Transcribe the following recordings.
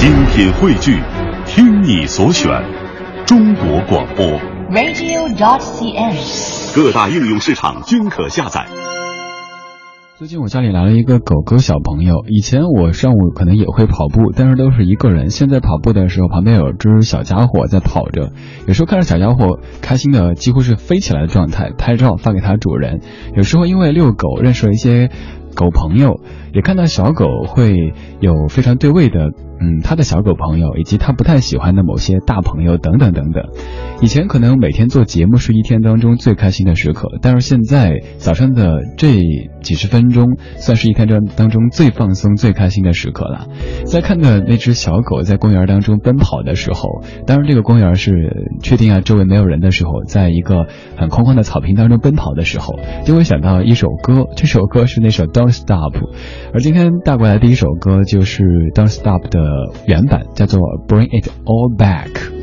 精品汇聚，听你所选，中国广播。radio.cn。各大应用市场均可下载。最近我家里来了一个狗狗小朋友。以前我上午可能也会跑步，但是都是一个人。现在跑步的时候，旁边有只小家伙在跑着，有时候看着小家伙开心的几乎是飞起来的状态，拍照发给它主人。有时候因为遛狗认识了一些狗朋友，也看到小狗会有非常对味的，嗯，他的小狗朋友以及他不太喜欢的某些大朋友等等等等。以前可能每天做节目是一天当中最开心的时刻，但是现在早上的这几十分钟算是一天当当中最放松、最开心的时刻了。在看到那只小狗在公园当中奔跑的时候，当然这个公园是确定啊周围没有人的时候，在一个很空旷的草坪当中奔跑的时候，就会想到一首歌，这首歌是那首 Don't Stop，而今天带过来的第一首歌就是 Don't Stop 的原版，叫做 Bring It All Back。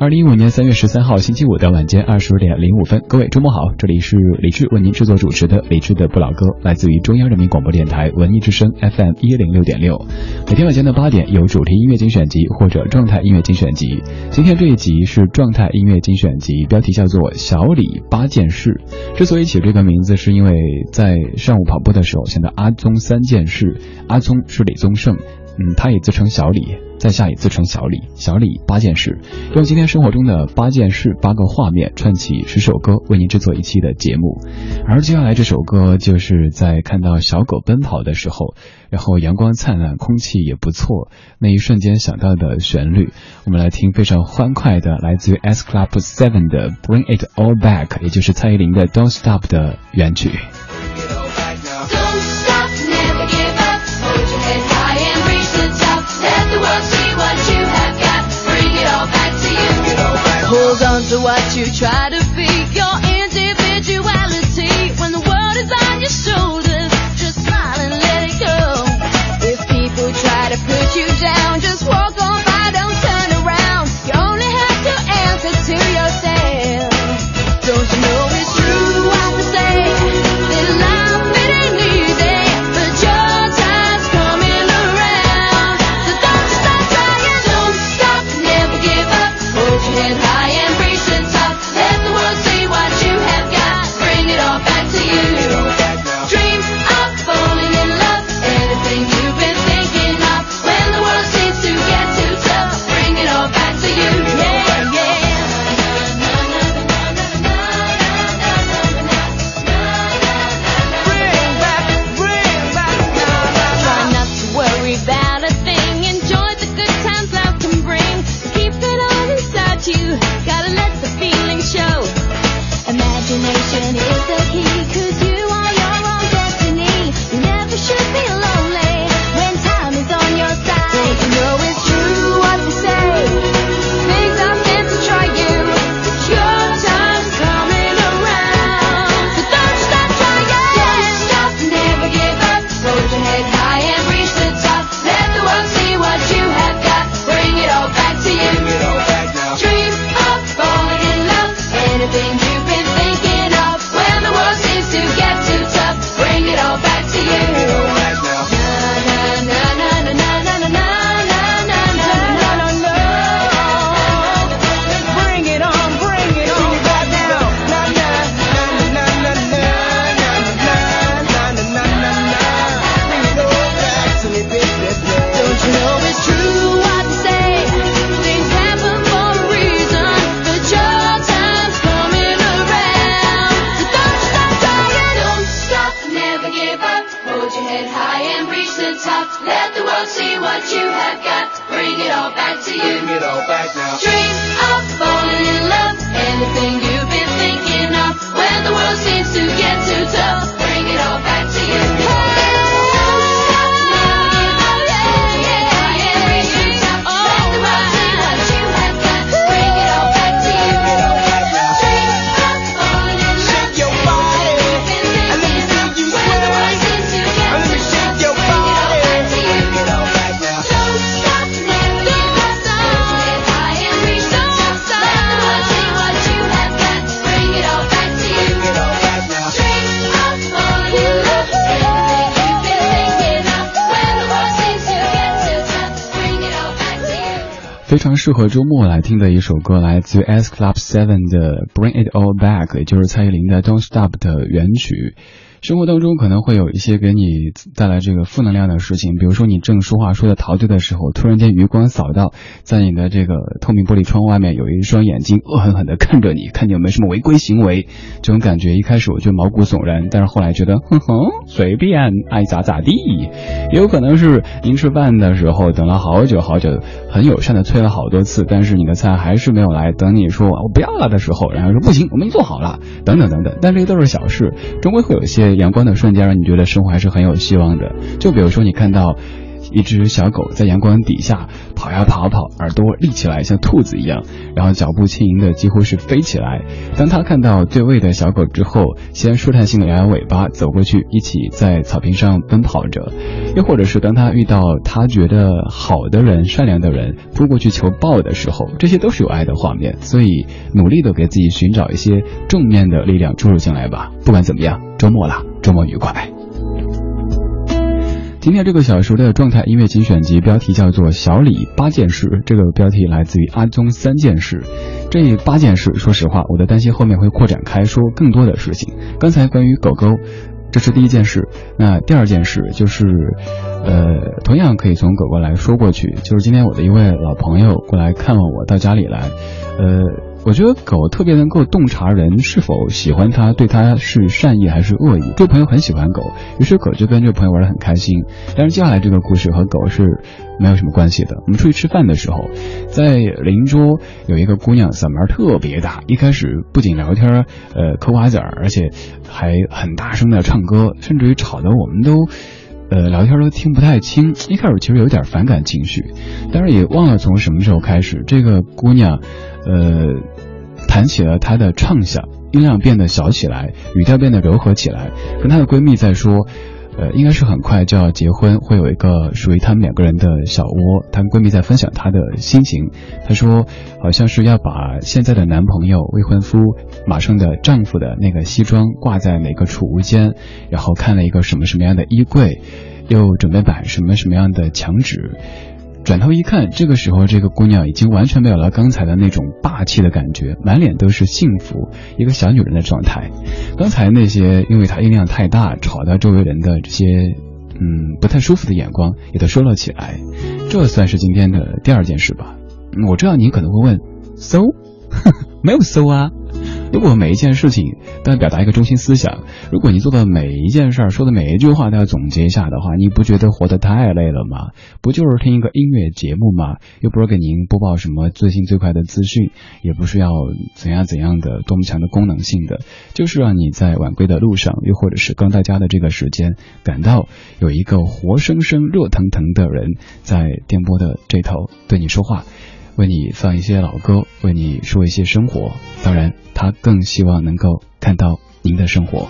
二零一五年三月十三号星期五的晚间二十点零五分，各位周末好，这里是李志为您制作主持的李志的不老歌，来自于中央人民广播电台文艺之声 FM 一零六点六。每天晚间的八点有主题音乐精选集或者状态音乐精选集。今天这一集是状态音乐精选集，标题叫做《小李八件事》。之所以起这个名字，是因为在上午跑步的时候想到阿宗三件事，阿宗是李宗盛，嗯，他也自称小李。在下也自称小李，小李八件事，用今天生活中的八件事、八个画面串起十首歌，为您制作一期的节目。而接下来这首歌，就是在看到小狗奔跑的时候，然后阳光灿烂，空气也不错，那一瞬间想到的旋律。我们来听非常欢快的，来自于 S Club Seven 的 Bring It All Back，也就是蔡依林的 Don't Stop 的原曲。What you try to 非常适合周末来听的一首歌，来自于 S Club Seven 的《Bring It All Back》，也就是蔡依林的《Don't Stop》的原曲。生活当中可能会有一些给你带来这个负能量的事情，比如说你正说话说的陶醉的时候，突然间余光扫到，在你的这个透明玻璃窗外面有一双眼睛恶狠狠地看着你，看你有没有什么违规行为。这种感觉一开始我就毛骨悚然，但是后来觉得，哼哼，随便爱咋咋地。也 有可能是您吃饭的时候等了好久好久，很友善的催了好多次，但是你的菜还是没有来。等你说我不要了的时候，然后说不行，我们做好了，等等等等。但这些都是小事，终归会有一些。阳光的瞬间，让你觉得生活还是很有希望的。就比如说，你看到一只小狗在阳光底下跑呀跑跑，耳朵立起来像兔子一样，然后脚步轻盈的几乎是飞起来。当他看到对位的小狗之后，先试探性的摇摇尾巴，走过去，一起在草坪上奔跑着。又或者是当他遇到他觉得好的人、善良的人，扑过去求抱的时候，这些都是有爱的画面。所以，努力的给自己寻找一些正面的力量注入进来吧。不管怎么样，周末了。周末愉快。今天这个小时的状态音乐精选集标题叫做《小李八件事》，这个标题来自于阿宗三件事。这八件事，说实话，我的担心后面会扩展开说更多的事情。刚才关于狗狗，这是第一件事。那第二件事就是，呃，同样可以从狗狗来说过去，就是今天我的一位老朋友过来看望我到家里来，呃。我觉得狗特别能够洞察人是否喜欢它，对它是善意还是恶意。这个朋友很喜欢狗，于是狗就跟这个朋友玩得很开心。但是接下来这个故事和狗是没有什么关系的。我们出去吃饭的时候，在邻桌有一个姑娘嗓门特别大，一开始不仅聊天，呃，嗑瓜子儿，而且还很大声的唱歌，甚至于吵得我们都，呃，聊天都听不太清。一开始其实有点反感情绪，但是也忘了从什么时候开始，这个姑娘，呃。谈起了她的畅想，音量变得小起来，语调变得柔和起来。跟她的闺蜜在说，呃，应该是很快就要结婚，会有一个属于他们两个人的小窝。她闺蜜在分享她的心情，她说，好像是要把现在的男朋友、未婚夫、马上的丈夫的那个西装挂在哪个储物间，然后看了一个什么什么样的衣柜，又准备摆什么什么样的墙纸。转头一看，这个时候这个姑娘已经完全没有了刚才的那种霸气的感觉，满脸都是幸福，一个小女人的状态。刚才那些因为她音量太大，吵到周围人的这些，嗯，不太舒服的眼光也都收了起来。这算是今天的第二件事吧。我知道你可能会问，so，没有 so 啊。如果每一件事情都要表达一个中心思想，如果你做的每一件事儿说的每一句话都要总结一下的话，你不觉得活得太累了吗？不就是听一个音乐节目吗？又不是给您播报什么最新最快的资讯，也不是要怎样怎样的多么强的功能性的，就是让你在晚归的路上，又或者是刚到家的这个时间，感到有一个活生生、热腾腾的人在电波的这头对你说话。为你放一些老歌，为你说一些生活。当然，他更希望能够看到您的生活。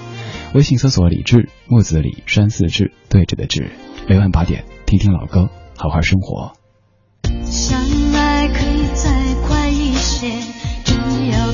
微信搜索“李志木子李山四志对着的志”，每晚八点听听老歌，好好生活。相爱可以再快一些，只要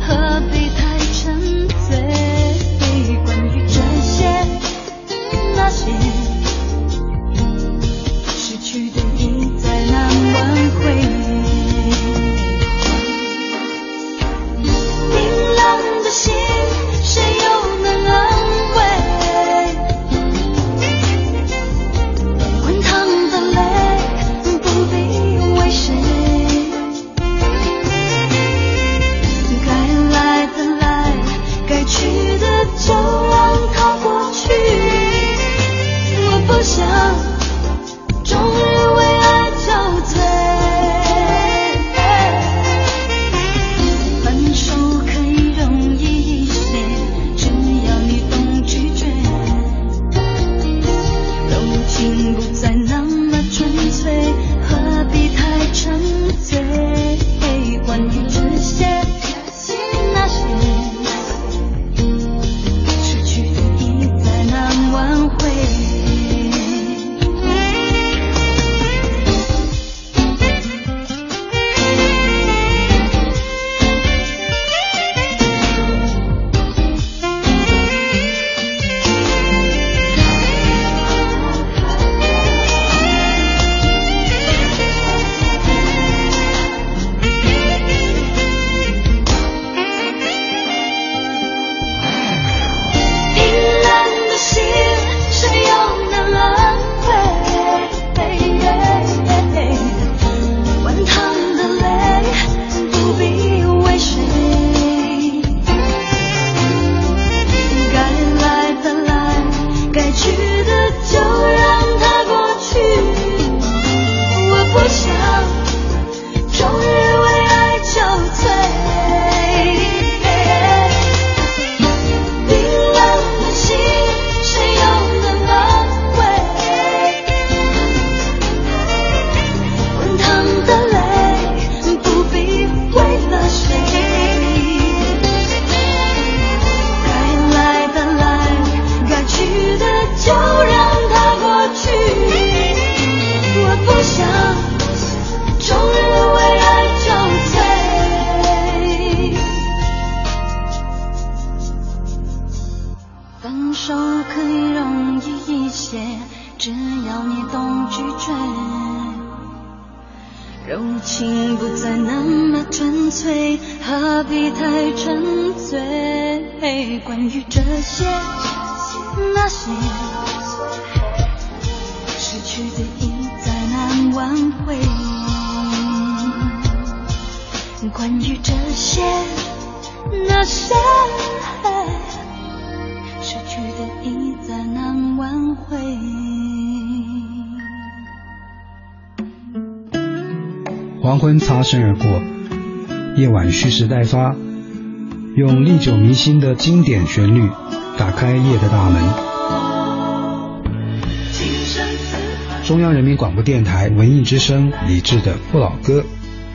何必身而过，夜晚蓄势待发，用历久弥新的经典旋律打开夜的大门。中央人民广播电台文艺之声李志的不老歌，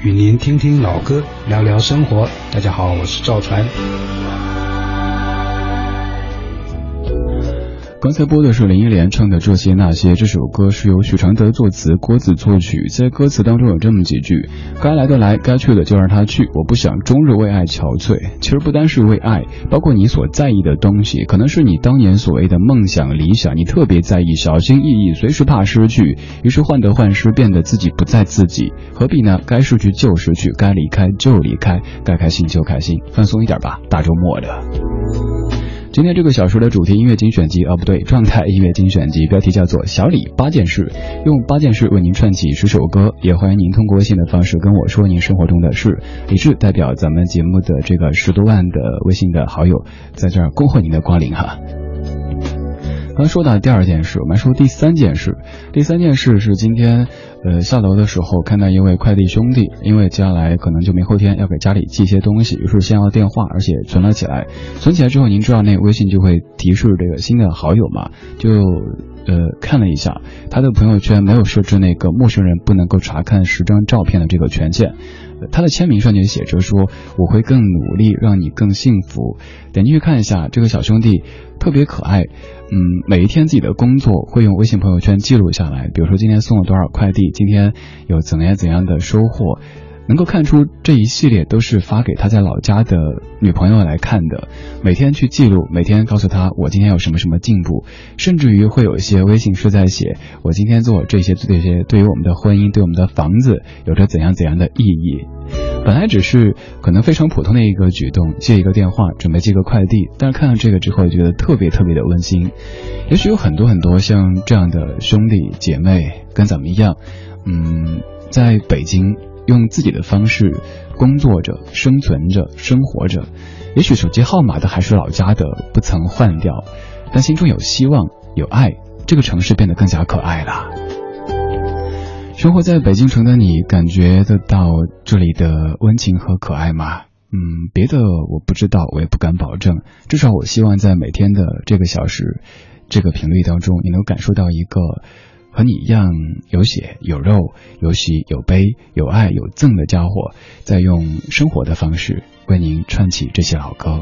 与您听听老歌，聊聊生活。大家好，我是赵传。刚才播的是林忆莲唱的《这些那些》，这首歌是由许常德作词，郭子作曲。在歌词当中有这么几句：“该来的来，该去的就让他去，我不想终日为爱憔悴。”其实不单是为爱，包括你所在意的东西，可能是你当年所谓的梦想、理想，你特别在意，小心翼翼，随时怕失去，于是患得患失，变得自己不再自己。何必呢？该失去就失去，该离开就离开，该开心就开心，放松一点吧，大周末的。今天这个小说的主题音乐精选集，啊不对，状态音乐精选集，标题叫做小李八件事，用八件事为您串起十首歌，也欢迎您通过微信的方式跟我说您生活中的事。李志代表咱们节目的这个十多万的微信的好友，在这儿恭候您的光临哈。刚说到第二件事，我们说第三件事。第三件事是今天，呃，下楼的时候看到一位快递兄弟，因为接下来可能就明后天要给家里寄一些东西，于是先要电话，而且存了起来。存起来之后，您知道那微信就会提示这个新的好友嘛？就呃看了一下，他的朋友圈没有设置那个陌生人不能够查看十张照片的这个权限。他的签名上就写着说：“我会更努力，让你更幸福。”点进去看一下，这个小兄弟特别可爱。嗯，每一天自己的工作会用微信朋友圈记录下来，比如说今天送了多少快递，今天有怎样怎样的收获。能够看出这一系列都是发给他在老家的女朋友来看的，每天去记录，每天告诉他我今天有什么什么进步，甚至于会有一些微信是在写我今天做这些这些对于我们的婚姻对我们的房子有着怎样怎样的意义。本来只是可能非常普通的一个举动，接一个电话，准备寄个快递，但是看到这个之后，觉得特别特别的温馨。也许有很多很多像这样的兄弟姐妹跟咱们一样，嗯，在北京。用自己的方式工作着、生存着、生活着，也许手机号码的还是老家的，不曾换掉，但心中有希望、有爱，这个城市变得更加可爱了。生活在北京城的你，感觉得到这里的温情和可爱吗？嗯，别的我不知道，我也不敢保证，至少我希望在每天的这个小时、这个频率当中，你能感受到一个。和你一样有血有肉有喜有悲有爱有憎的家伙，在用生活的方式为您串起这些老歌。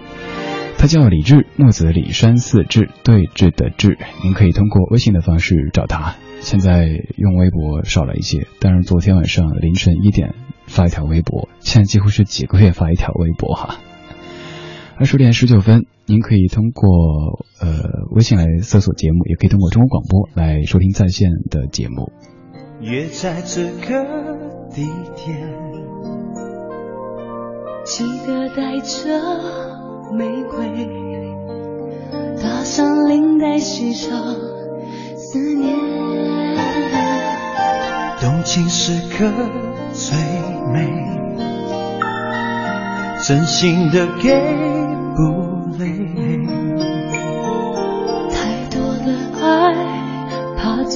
他叫李志，木子李山寺志，对峙的志。您可以通过微信的方式找他。现在用微博少了一些，但是昨天晚上凌晨一点发一条微博，现在几乎是几个月发一条微博哈。二十点十九分，您可以通过呃微信来搜索节目，也可以通过中国广播来收听在线的节目。约在这个地点，记得带着玫瑰，搭上领带，系上思念。动情时刻最美。真心的给不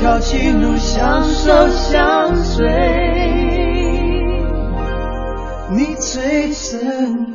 条情路相守相随，你最珍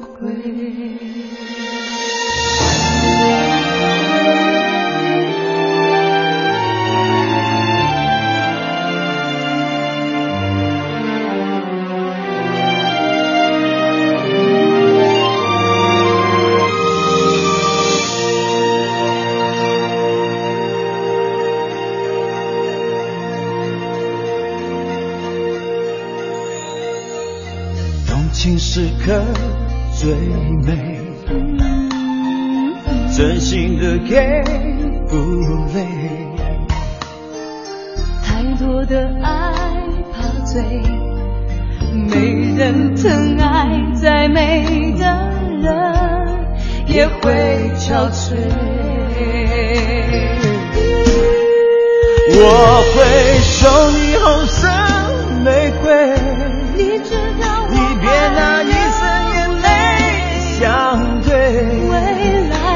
真心的给不累。太多的爱怕醉，没人疼爱，再美的人也会憔悴。我会送你红色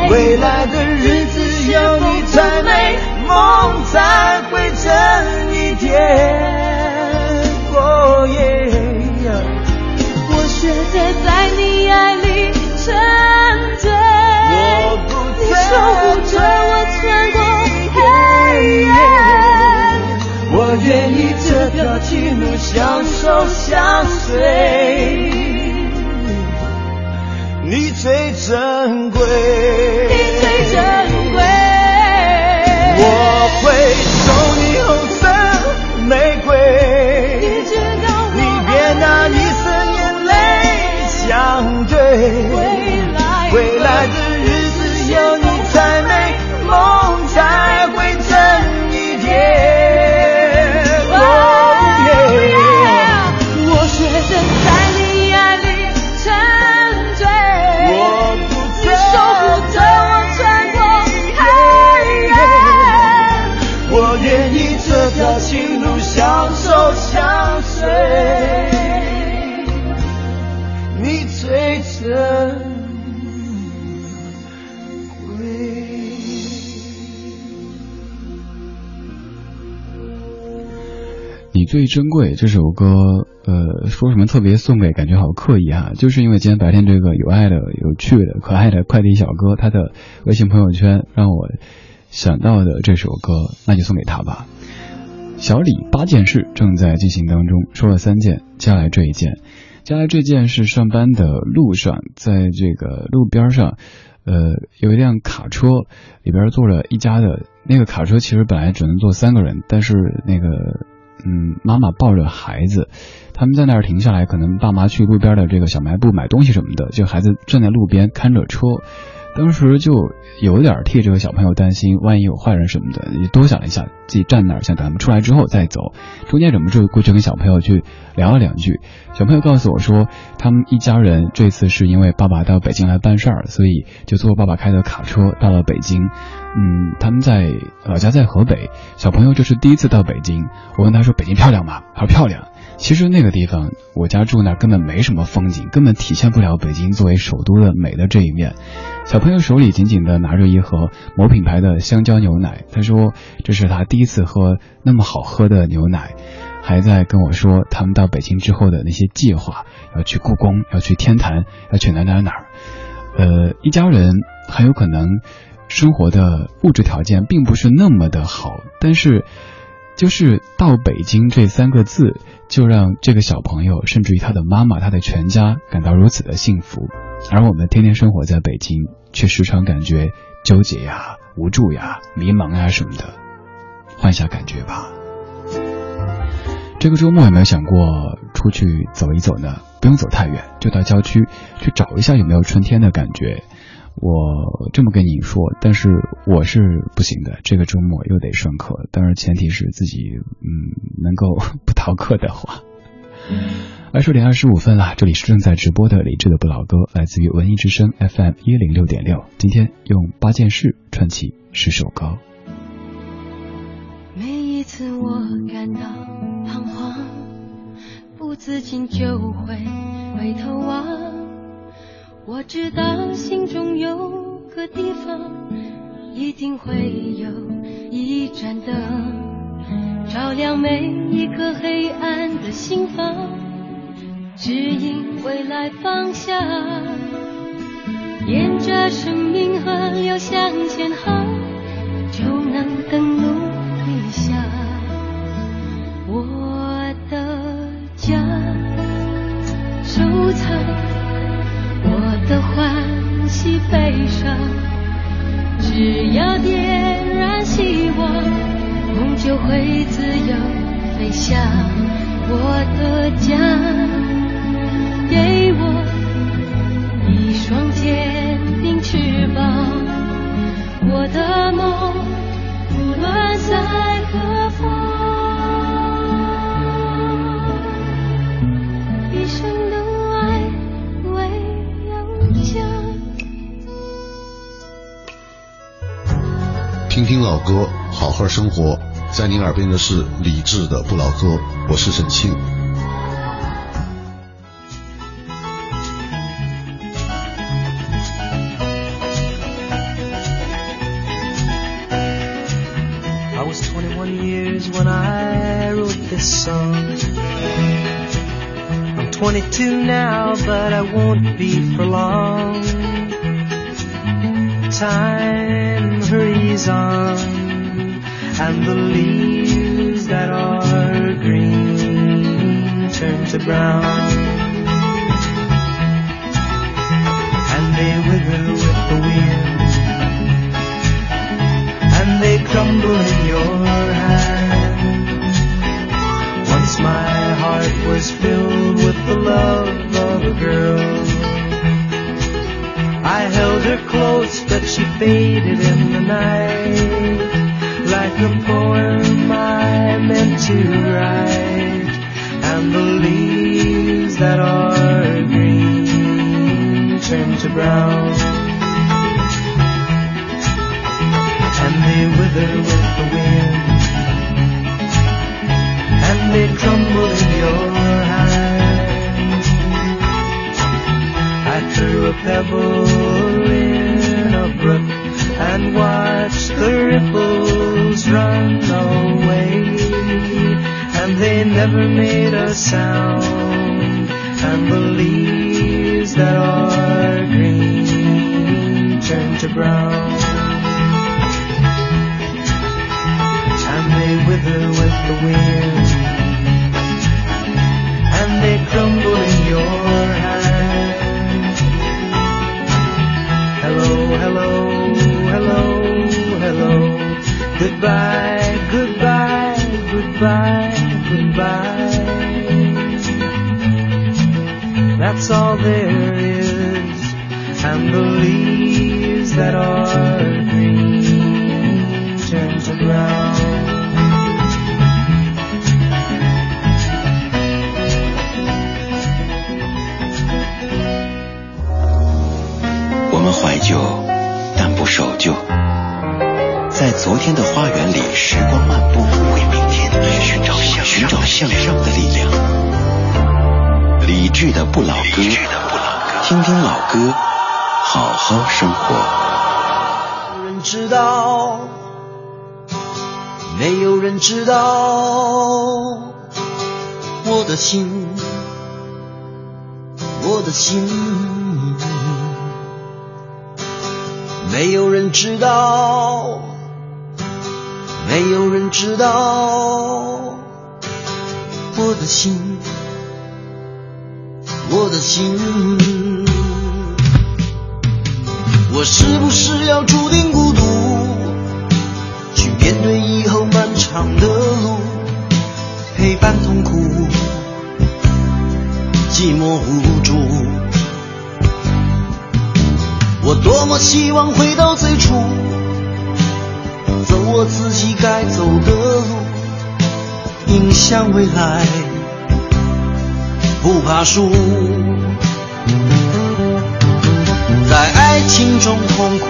未来的日子有你才美，梦才会真一点。哦耶！我选择在你爱里沉醉，你守护着我穿过黑夜。我愿意这条情路相守相随。珍贵，愿意这条情路相守相随，你最珍贵。你最珍贵这首歌，呃，说什么特别送给，感觉好刻意哈，就是因为今天白天这个有爱的、有趣的、可爱的快递小哥，他的微信朋友圈让我想到的这首歌，那就送给他吧。小李八件事正在进行当中，说了三件，接下来这一件，接下来这件是上班的路上，在这个路边上，呃，有一辆卡车，里边坐了一家的，那个卡车其实本来只能坐三个人，但是那个，嗯，妈妈抱着孩子，他们在那儿停下来，可能爸妈去路边的这个小卖部买东西什么的，就孩子站在路边看着车。当时就有点替这个小朋友担心，万一有坏人什么的，也多想了一下，自己站那儿，想等他们出来之后再走。中间忍不住过去跟小朋友去聊了两句。小朋友告诉我说，他们一家人这次是因为爸爸到北京来办事儿，所以就坐爸爸开的卡车到了北京。嗯，他们在老家在河北，小朋友这是第一次到北京。我问他说：“北京漂亮吗？”他说：“漂亮。”其实那个地方，我家住那根本没什么风景，根本体现不了北京作为首都的美的这一面。小朋友手里紧紧的拿着一盒某品牌的香蕉牛奶，他说这是他第一次喝那么好喝的牛奶，还在跟我说他们到北京之后的那些计划，要去故宫，要去天坛，要去哪哪哪。呃，一家人很有可能生活的物质条件并不是那么的好，但是。就是到北京这三个字，就让这个小朋友，甚至于他的妈妈、他的全家感到如此的幸福，而我们天天生活在北京，却时常感觉纠结呀、无助呀、迷茫呀什么的。换下感觉吧。这个周末有没有想过出去走一走呢？不用走太远，就到郊区去找一下有没有春天的感觉。我这么跟你说，但是我是不行的。这个周末又得上课，当然前提是自己嗯能够不逃课的话。二十点二十五分了，这里是正在直播的理智的不老歌，来自于文艺之声 FM 一零六点六。今天用八件事串起十首歌。每一次我感到彷徨，不自禁就会回头望。我知道心中有个地方，一定会有一盏灯，照亮每一颗黑暗的心房，指引未来方向，沿着生命河流向前航，就能登陆理想。我的家，的欢喜悲伤，只要点燃希望。梦就会自由飞翔，我的家，给我一双坚定翅膀，我的梦不论在何听听老歌，好好生活。在您耳边的是李志的不老歌，我是沈庆。I was 21 years when I wrote this song. I'm 22 now, but I won't be for long. Time hurries on and the leaves that are green turn to brown. And they wither with the wind, and they crumble in your hand. Once my heart was filled with the love of a girl. I held her close, but she faded in night like a poem I meant to write, and the leaves that are green turn to brown, and they wither with the wind, and they crumble in your hand. I threw a pebble never made a sound, and the leaves that are green turn to brown. And they wither with the wind, 理智的不老歌，听听老歌，好好生活。没有人知道，没有人知道我的心，我的心。没有人知道，没有人知道我的心，我的心。我是不是要注定孤独，去面对以后漫长的路，陪伴痛苦，寂寞无助。我多么希望回到最初，走我自己该走的路，迎向未来，不怕输。在爱情中痛苦，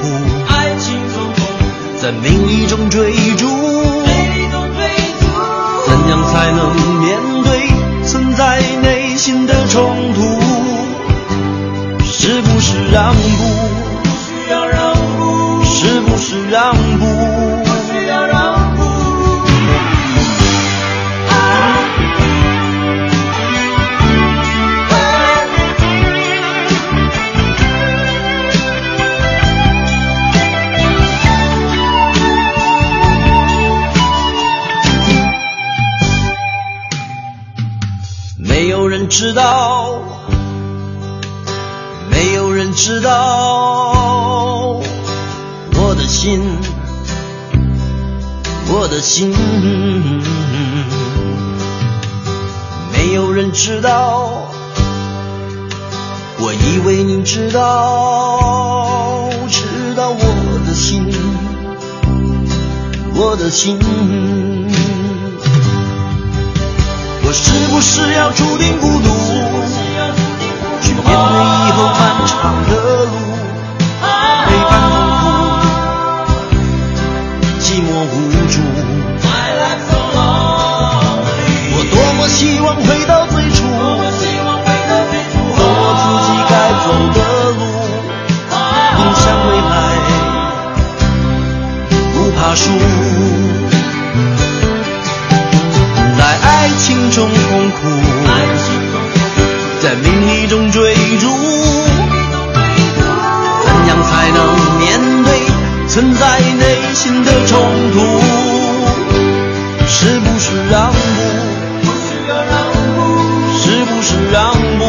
在名利中追逐，怎样才能面对存在内心的冲突？是不是让步？是不是让知道我的心，我的心，没有人知道。我以为你知道，知道我的心，我的心。我是不是要注定孤独，面对以后漫长的路，陪伴痛苦，寂寞无助。我多么希望回到最初，走我自己该走的路，迎向未来，不怕输。在爱情中痛苦，在名利中追逐，怎样才能面对存在内心的冲突？是不是让步？是不是让步？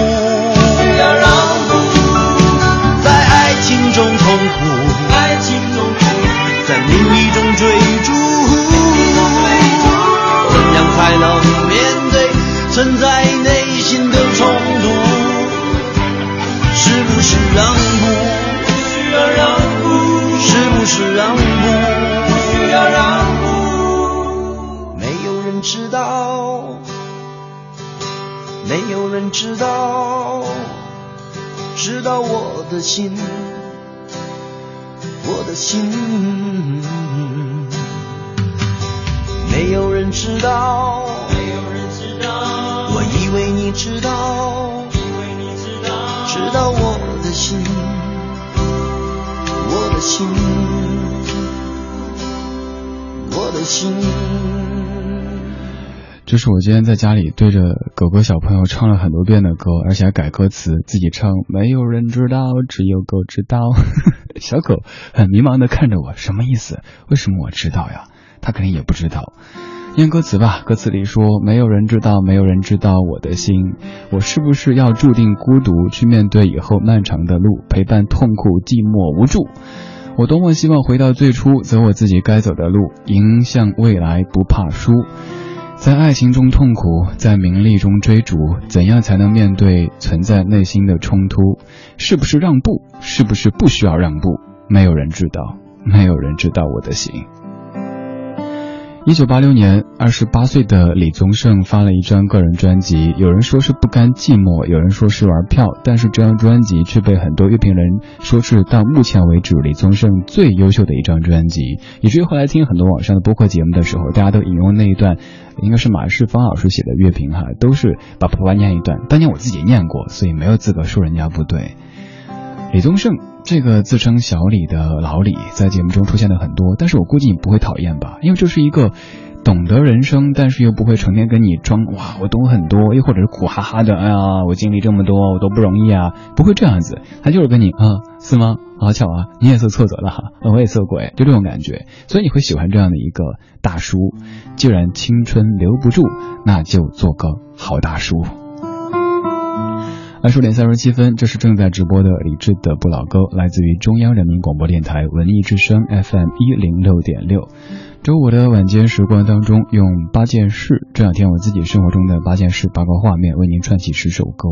在爱情中痛苦，在名利中追逐。怎样才能面对存在内是不是让步？需要让步？是不是让步？需要让步？没有人知道，没有人知道，知道我的心，我的心。没有人知道，没有人知道。我，以为你知道，知道我的心，我的心，我的心。这是我今天在家里对着狗狗小朋友唱了很多遍的歌，而且还改歌词，自己唱。没有人知道，只有狗知道。小狗很迷茫的看着我，什么意思？为什么我知道呀？他肯定也不知道，念歌词吧。歌词里说：“没有人知道，没有人知道我的心，我是不是要注定孤独，去面对以后漫长的路，陪伴痛苦、寂寞、无助。我多么希望回到最初，走我自己该走的路，迎向未来，不怕输。在爱情中痛苦，在名利中追逐，怎样才能面对存在内心的冲突？是不是让步？是不是不需要让步？没有人知道，没有人知道我的心。”一九八六年，二十八岁的李宗盛发了一张个人专辑。有人说是不甘寂寞，有人说是玩票，但是这张专辑却被很多乐评人说是到目前为止李宗盛最优秀的一张专辑。以至于后来听很多网上的播客节目的时候，大家都引用那一段，应该是马世芳老师写的乐评哈，都是把普通话念一段。当年我自己念过，所以没有资格说人家不对。李宗盛这个自称小李的老李，在节目中出现的很多，但是我估计你不会讨厌吧？因为这是一个懂得人生，但是又不会成天跟你装哇，我懂很多，又或者是苦哈哈的，哎呀，我经历这么多，我都不容易啊，不会这样子，他就是跟你啊，是吗？好巧啊，你也是挫折了哈，我也是鬼，就这种感觉，所以你会喜欢这样的一个大叔。既然青春留不住，那就做个好大叔。二十点三十七分，这是正在直播的李志的不老歌，来自于中央人民广播电台文艺之声 FM 一零六点六。周五的晚间时光当中，用八件事，这两天我自己生活中的八件事、八个画面，为您串起十首歌。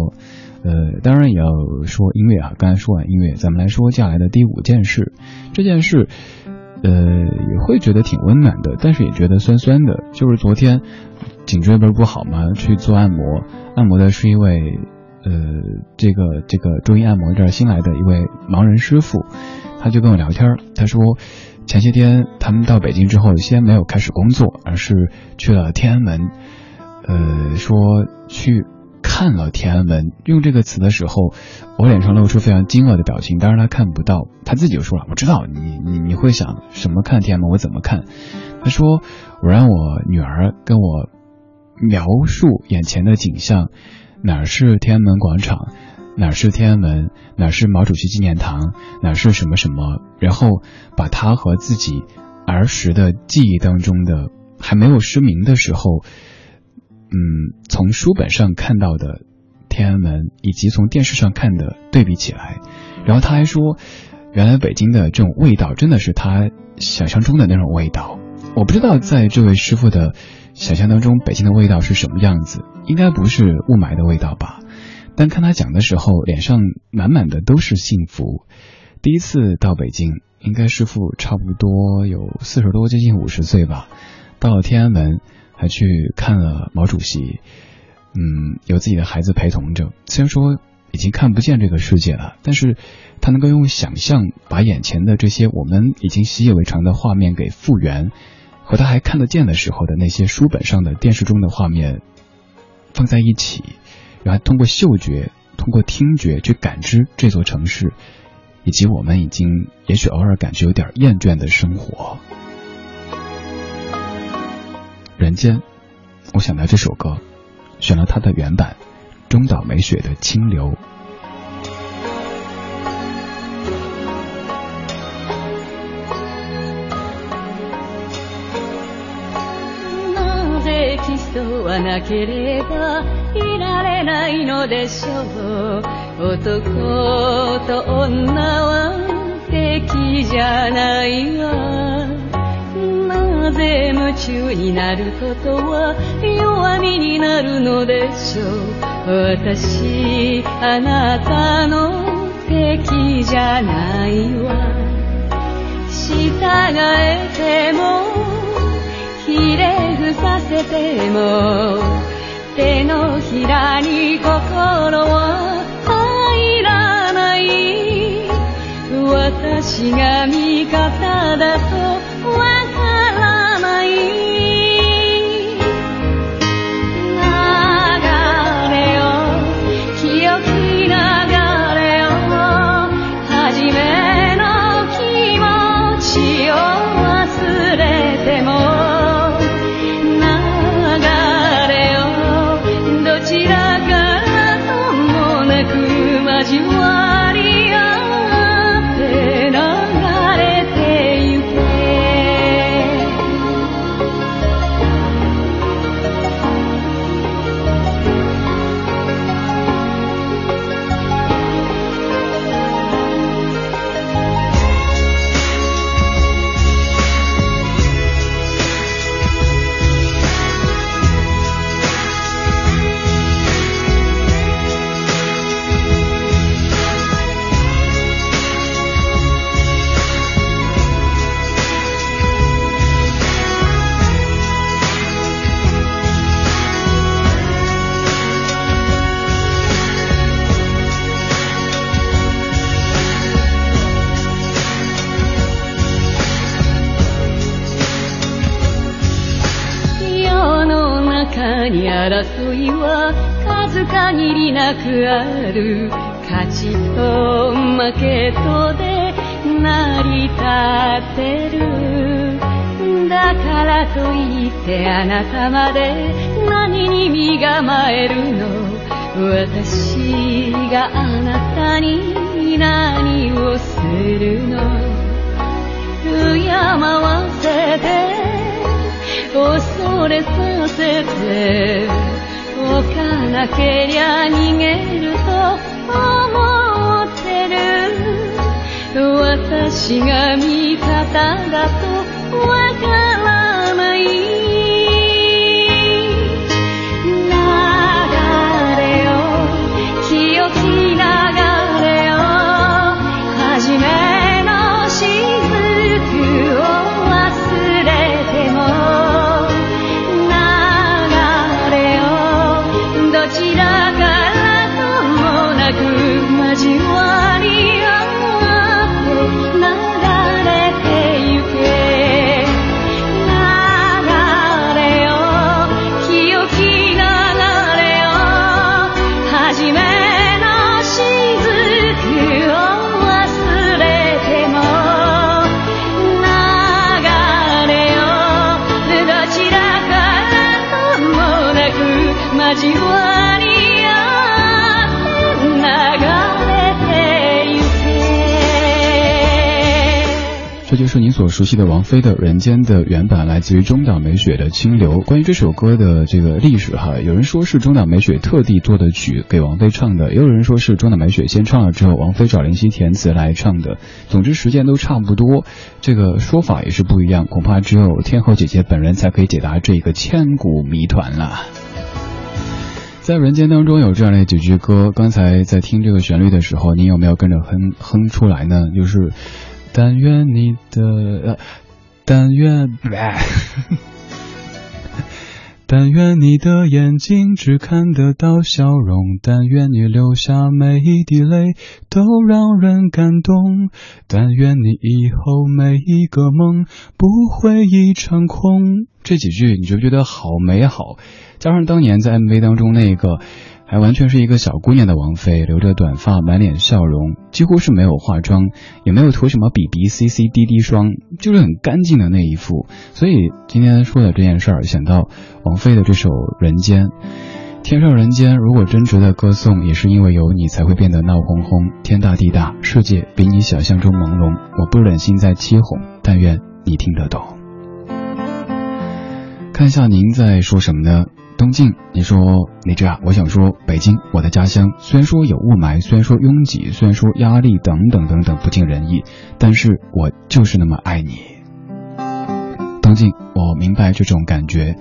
呃，当然也要说音乐啊，刚才说完音乐，咱们来说接下来的第五件事。这件事，呃，也会觉得挺温暖的，但是也觉得酸酸的。就是昨天颈椎不是不好吗？去做按摩，按摩的是一位。呃，这个这个中医按摩这儿新来的一位盲人师傅，他就跟我聊天他说，前些天他们到北京之后，先没有开始工作，而是去了天安门。呃，说去看了天安门，用这个词的时候，我脸上露出非常惊愕的表情。当然他看不到，他自己就说了，我知道你你你会想什么看天安门，我怎么看？他说，我让我女儿跟我描述眼前的景象。哪是天安门广场，哪是天安门，哪是毛主席纪念堂，哪是什么什么？然后把他和自己儿时的记忆当中的还没有失明的时候，嗯，从书本上看到的天安门，以及从电视上看的对比起来，然后他还说，原来北京的这种味道真的是他想象中的那种味道。我不知道在这位师傅的想象当中，北京的味道是什么样子，应该不是雾霾的味道吧？但看他讲的时候，脸上满满的都是幸福。第一次到北京，应该师傅差不多有四十多，接近五十岁吧。到了天安门，还去看了毛主席。嗯，有自己的孩子陪同着。虽然说已经看不见这个世界了，但是他能够用想象把眼前的这些我们已经习以为常的画面给复原，和他还看得见的时候的那些书本上的、电视中的画面放在一起，然后通过嗅觉、通过听觉去感知这座城市。以及我们已经也许偶尔感觉有点厌倦的生活，人间，我想到这首歌，选了它的原版，中岛美雪的《清流》。基礎はなければいられないのでしょう。男と女は敵じゃないわ。なぜ夢中になることは弱みになるのでしょう。私あなたの敵じゃないわ。従えてもひれさせても手のひらに心は入らない。私が味方だと限りなくある勝ちと負けとで成り立ってる。だからといってあなたまで何に身構えるの。私があなたに何をするの。敬わせて恐れさせて。動かなけりゃ逃げると思ってる。私が味方だとわかる。交わり 就是您所熟悉的王菲的《人间》的原版，来自于中岛美雪的《清流》。关于这首歌的这个历史哈，有人说是中岛美雪特地做的曲给王菲唱的，也有人说是中岛美雪先唱了之后，王菲找林夕填词来唱的。总之时间都差不多，这个说法也是不一样，恐怕只有天后姐姐本人才可以解答这个千古谜团了。在《人间》当中有这样的几句歌，刚才在听这个旋律的时候，你有没有跟着哼哼出来呢？就是。但愿你的，但愿，但愿你的眼睛只看得到笑容，但愿你流下每一滴泪都让人感动，但愿你以后每一个梦不会一场空。这几句你就觉得好美好，加上当年在 MV 当中那个。还完全是一个小姑娘的王菲，留着短发，满脸笑容，几乎是没有化妆，也没有涂什么 B B C C D D 霜，就是很干净的那一副。所以今天说的这件事儿，想到王菲的这首《人间》，天上人间，如果真值得歌颂，也是因为有你才会变得闹哄哄。天大地大，世界比你想象中朦胧，我不忍心再欺哄，但愿你听得懂。看一下您在说什么呢？东晋，你说你这样，我想说北京，我的家乡。虽然说有雾霾，虽然说拥挤，虽然说压力等等等等不尽人意，但是我就是那么爱你。东晋，我明白这种感觉，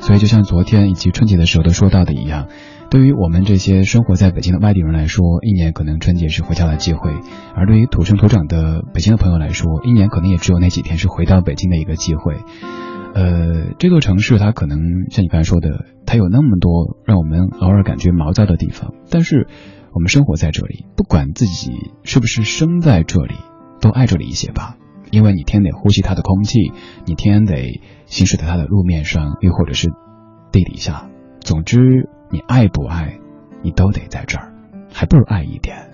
所以就像昨天以及春节的时候都说到的一样，对于我们这些生活在北京的外地人来说，一年可能春节是回家的机会；而对于土生土长的北京的朋友来说，一年可能也只有那几天是回到北京的一个机会。呃，这座城市它可能像你刚才说的，它有那么多让我们偶尔感觉毛躁的地方，但是我们生活在这里，不管自己是不是生在这里，都爱这里一些吧，因为你天天得呼吸它的空气，你天天得行驶在它的路面上，又或者是地底下，总之你爱不爱，你都得在这儿，还不如爱一点。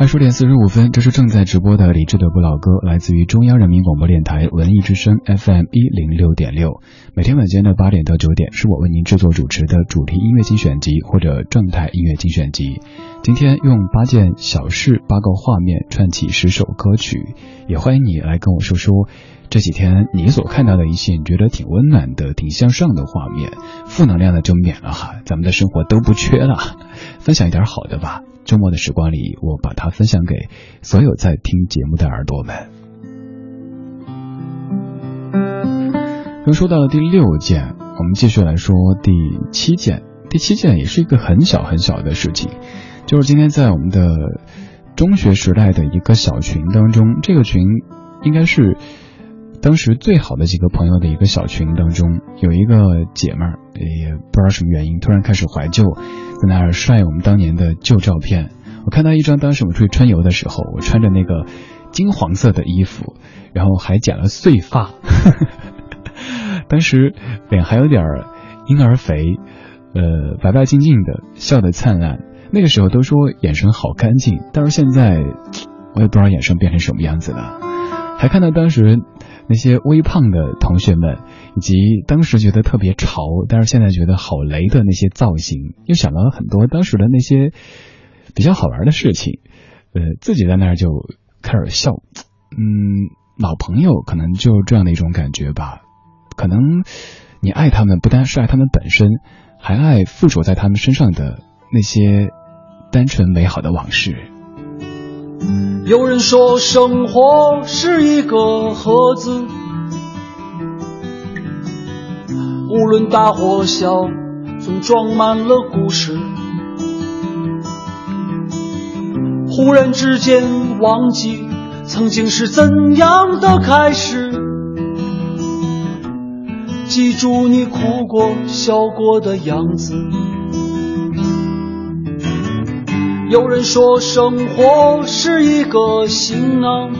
二十点四十五分，这是正在直播的李志的不老歌，来自于中央人民广播电台文艺之声 FM 一零六点六。每天晚间的八点到九点，是我为您制作主持的主题音乐精选集或者正太音乐精选集。今天用八件小事、八个画面串起十首歌曲，也欢迎你来跟我说说这几天你所看到的一些你觉得挺温暖的、挺向上的画面。负能量的就免了哈，咱们的生活都不缺了，分享一点好的吧。周末的时光里，我把它分享给所有在听节目的耳朵们。刚说到了第六件，我们继续来说第七件。第七件也是一个很小很小的事情，就是今天在我们的中学时代的一个小群当中，这个群应该是。当时最好的几个朋友的一个小群当中，有一个姐妹儿，也不知道什么原因，突然开始怀旧，在那儿晒我们当年的旧照片。我看到一张当时我们出去春游的时候，我穿着那个金黄色的衣服，然后还剪了碎发，当时脸还有点婴儿肥，呃，白白净净的，笑得灿烂。那个时候都说眼神好干净，但是现在我也不知道眼神变成什么样子了。还看到当时。那些微胖的同学们，以及当时觉得特别潮，但是现在觉得好雷的那些造型，又想到了很多当时的那些比较好玩的事情，呃，自己在那儿就开始笑。嗯，老朋友可能就这样的一种感觉吧。可能你爱他们，不单是爱他们本身，还爱附着在他们身上的那些单纯美好的往事。有人说，生活是一个盒子，无论大或小，总装满了故事。忽然之间，忘记曾经是怎样的开始，记住你哭过、笑过的样子。有人说，生活是一个行囊，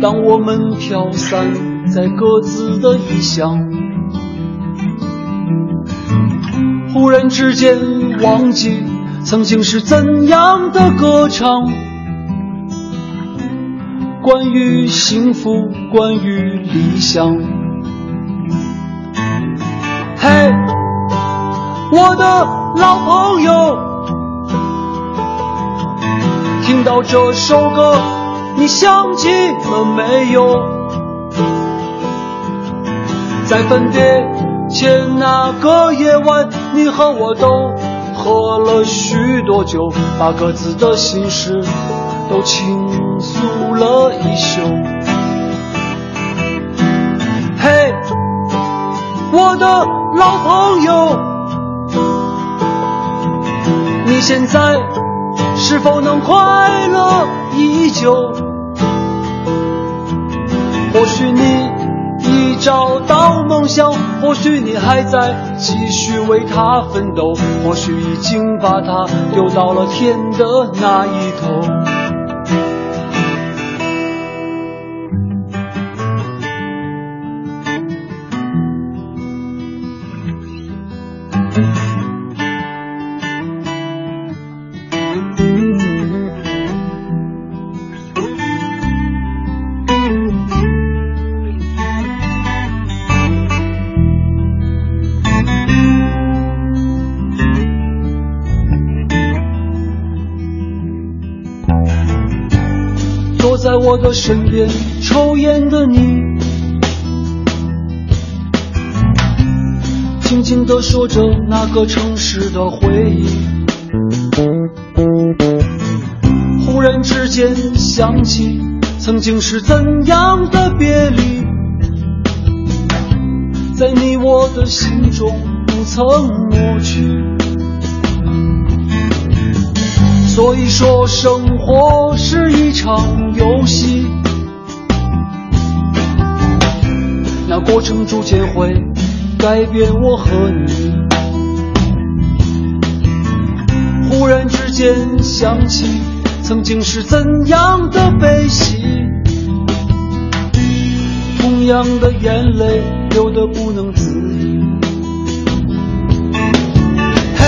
当我们飘散在各自的异乡，忽然之间忘记曾经是怎样的歌唱，关于幸福，关于理想。嘿，我的。老朋友，听到这首歌，你想起了没有？在分别前那个夜晚，你和我都喝了许多酒，把各自的心事都倾诉了一宿。嘿，我的老朋友，现在是否能快乐依旧？或许你。已找到梦想，或许你还在继续为它奋斗，或许已经把它丢到了天的那一头。身边抽烟的你，轻轻地说着那个城市的回忆。忽然之间想起曾经是怎样的别离，在你我的心中不曾抹去。所以说，生活是一场游戏，那过程逐渐会改变我和你。忽然之间想起，曾经是怎样的悲喜，同样的眼泪流得不能自已。嘿，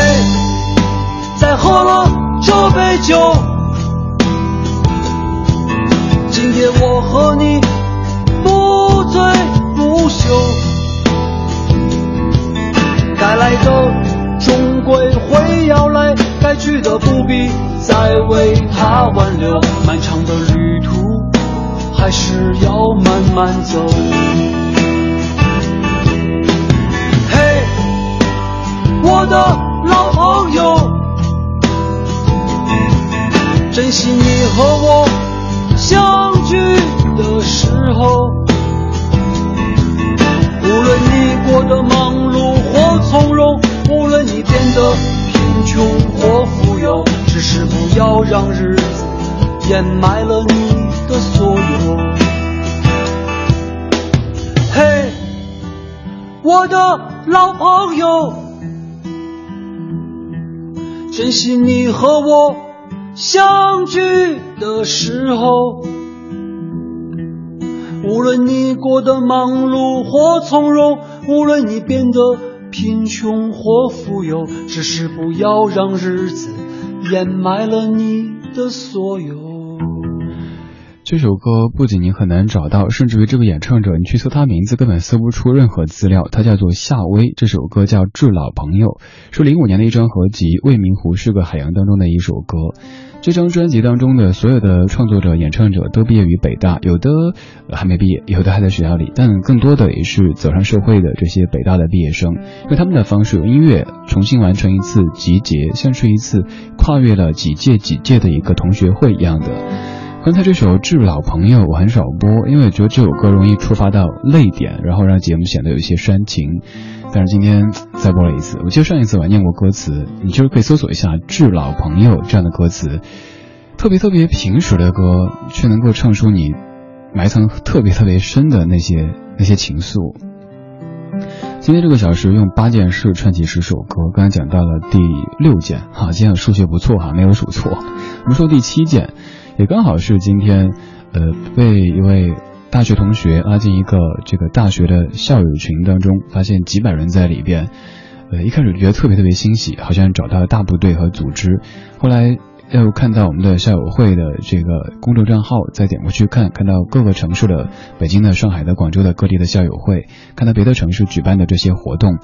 再喝了。这杯酒，今天我和你不醉不休。该来的终归会要来，该去的不必再为他挽留。漫长的旅途还是要慢慢走。嘿，我的老朋友。珍惜你和我相聚的时候，无论你过得忙碌或从容，无论你变得贫穷或富有，只是不要让日子掩埋了你的所有。嘿，我的老朋友，珍惜你和我。相聚的时候，无论你过得忙碌或从容，无论你变得贫穷或富有，只是不要让日子掩埋了你的所有。这首歌不仅你很难找到，甚至于这个演唱者，你去搜他名字根本搜不出任何资料。他叫做夏威，这首歌叫《致老朋友》，是零五年的一张合集《未名湖是个海洋》当中的一首歌。这张专辑当中的所有的创作者、演唱者都毕业于北大，有的还没毕业，有的还在学校里，但更多的也是走上社会的这些北大的毕业生，用他们的方式用音乐重新完成一次集结，像是一次跨越了几届几届的一个同学会一样的。刚才这首《致老朋友》我很少播，因为我觉得这首歌容易触发到泪点，然后让节目显得有一些煽情。但是今天再播了一次，我记得上一次我还念过歌词，你就是可以搜索一下《致老朋友》这样的歌词，特别特别平实的歌，却能够唱出你埋藏特别特别深的那些 那些情愫。今天这个小时用八件事串起十首歌，刚才讲到了第六件，哈，今天数学不错哈，没有数错。我们说第七件。也刚好是今天，呃，被一位大学同学拉进一个这个大学的校友群当中，发现几百人在里边，呃，一开始觉得特别特别欣喜，好像找到了大部队和组织。后来又看到我们的校友会的这个公众账号，再点过去看，看到各个城市的北京的、上海的、广州的各地的校友会，看到别的城市举办的这些活动，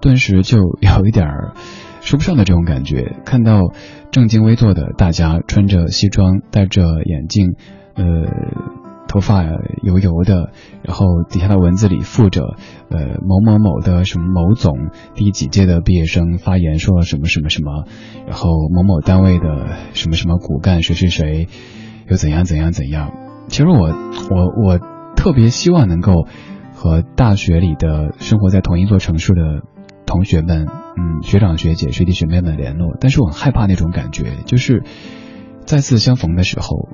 顿时就有一点儿。说不上的这种感觉。看到正襟危坐的大家，穿着西装，戴着眼镜，呃，头发油油的，然后底下的文字里附着呃某某某的什么某总第几届的毕业生发言说了什么什么什么，然后某某单位的什么什么骨干谁谁谁又怎样怎样怎样。其实我我我特别希望能够和大学里的生活在同一座城市的同学们，嗯，学长学姐学弟学妹们联络，但是我很害怕那种感觉，就是再次相逢的时候，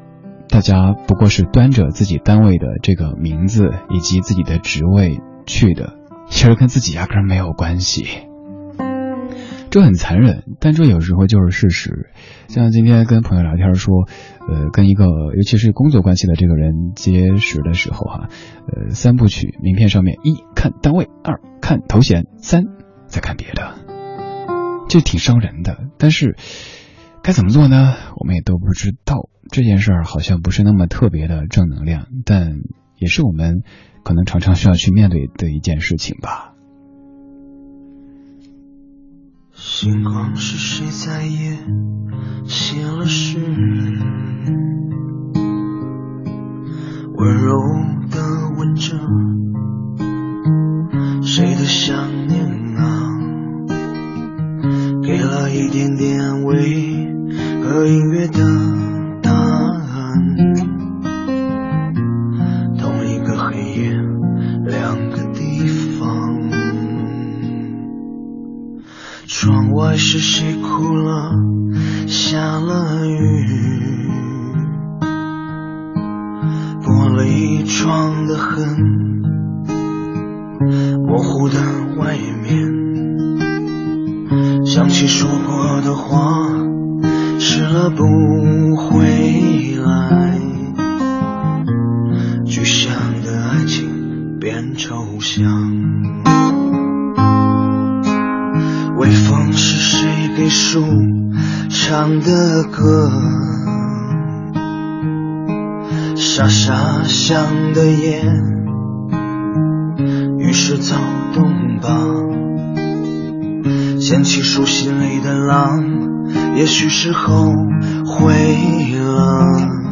大家不过是端着自己单位的这个名字以及自己的职位去的，其实跟自己压根没有关系。这很残忍，但这有时候就是事实。像今天跟朋友聊天说，呃，跟一个尤其是工作关系的这个人结识的时候哈，呃，三部曲名片上面一看单位，二看头衔，三再看别的，这挺伤人的。但是该怎么做呢？我们也都不知道。这件事儿好像不是那么特别的正能量，但也是我们可能常常需要去面对的一件事情吧。星光是谁在夜写了诗？温柔的吻着谁的想念啊？给了一点点安慰和音乐的答案。同一个黑夜，两个地方。窗外是谁哭了？下了雨，玻璃窗的痕，模糊的外面，想起说过的话，湿了不回来，具象的爱情变抽象。微风是谁给树唱的歌？沙沙响的夜，于是躁动吧。掀起树心里的浪，也许是后悔了。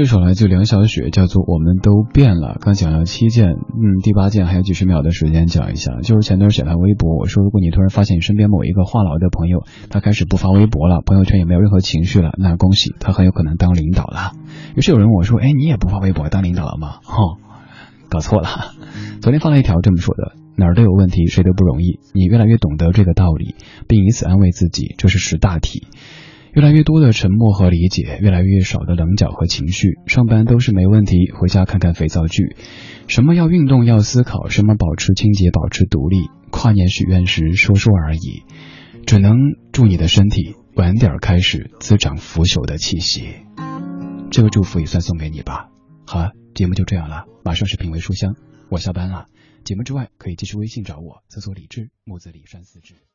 这首来自梁小雪，叫做《我们都变了》。刚讲了七件，嗯，第八件还有几十秒的时间讲一下。就是前段写了微博，我说如果你突然发现你身边某一个话痨的朋友，他开始不发微博了，朋友圈也没有任何情绪了，那恭喜他很有可能当领导了。于是有人问我说：“哎，你也不发微博当领导了吗？”哦，搞错了。昨天发了一条这么说的：哪儿都有问题，谁都不容易。你越来越懂得这个道理，并以此安慰自己，这是识大体。越来越多的沉默和理解，越来越少的棱角和情绪。上班都是没问题，回家看看肥皂剧。什么要运动，要思考；什么保持清洁，保持独立。跨年许愿时说说而已，只能祝你的身体晚点开始滋长腐朽的气息。这个祝福也算送给你吧。好了，节目就这样了，马上是品味书香，我下班了。节目之外可以继续微信找我，搜索李志木子李山四志。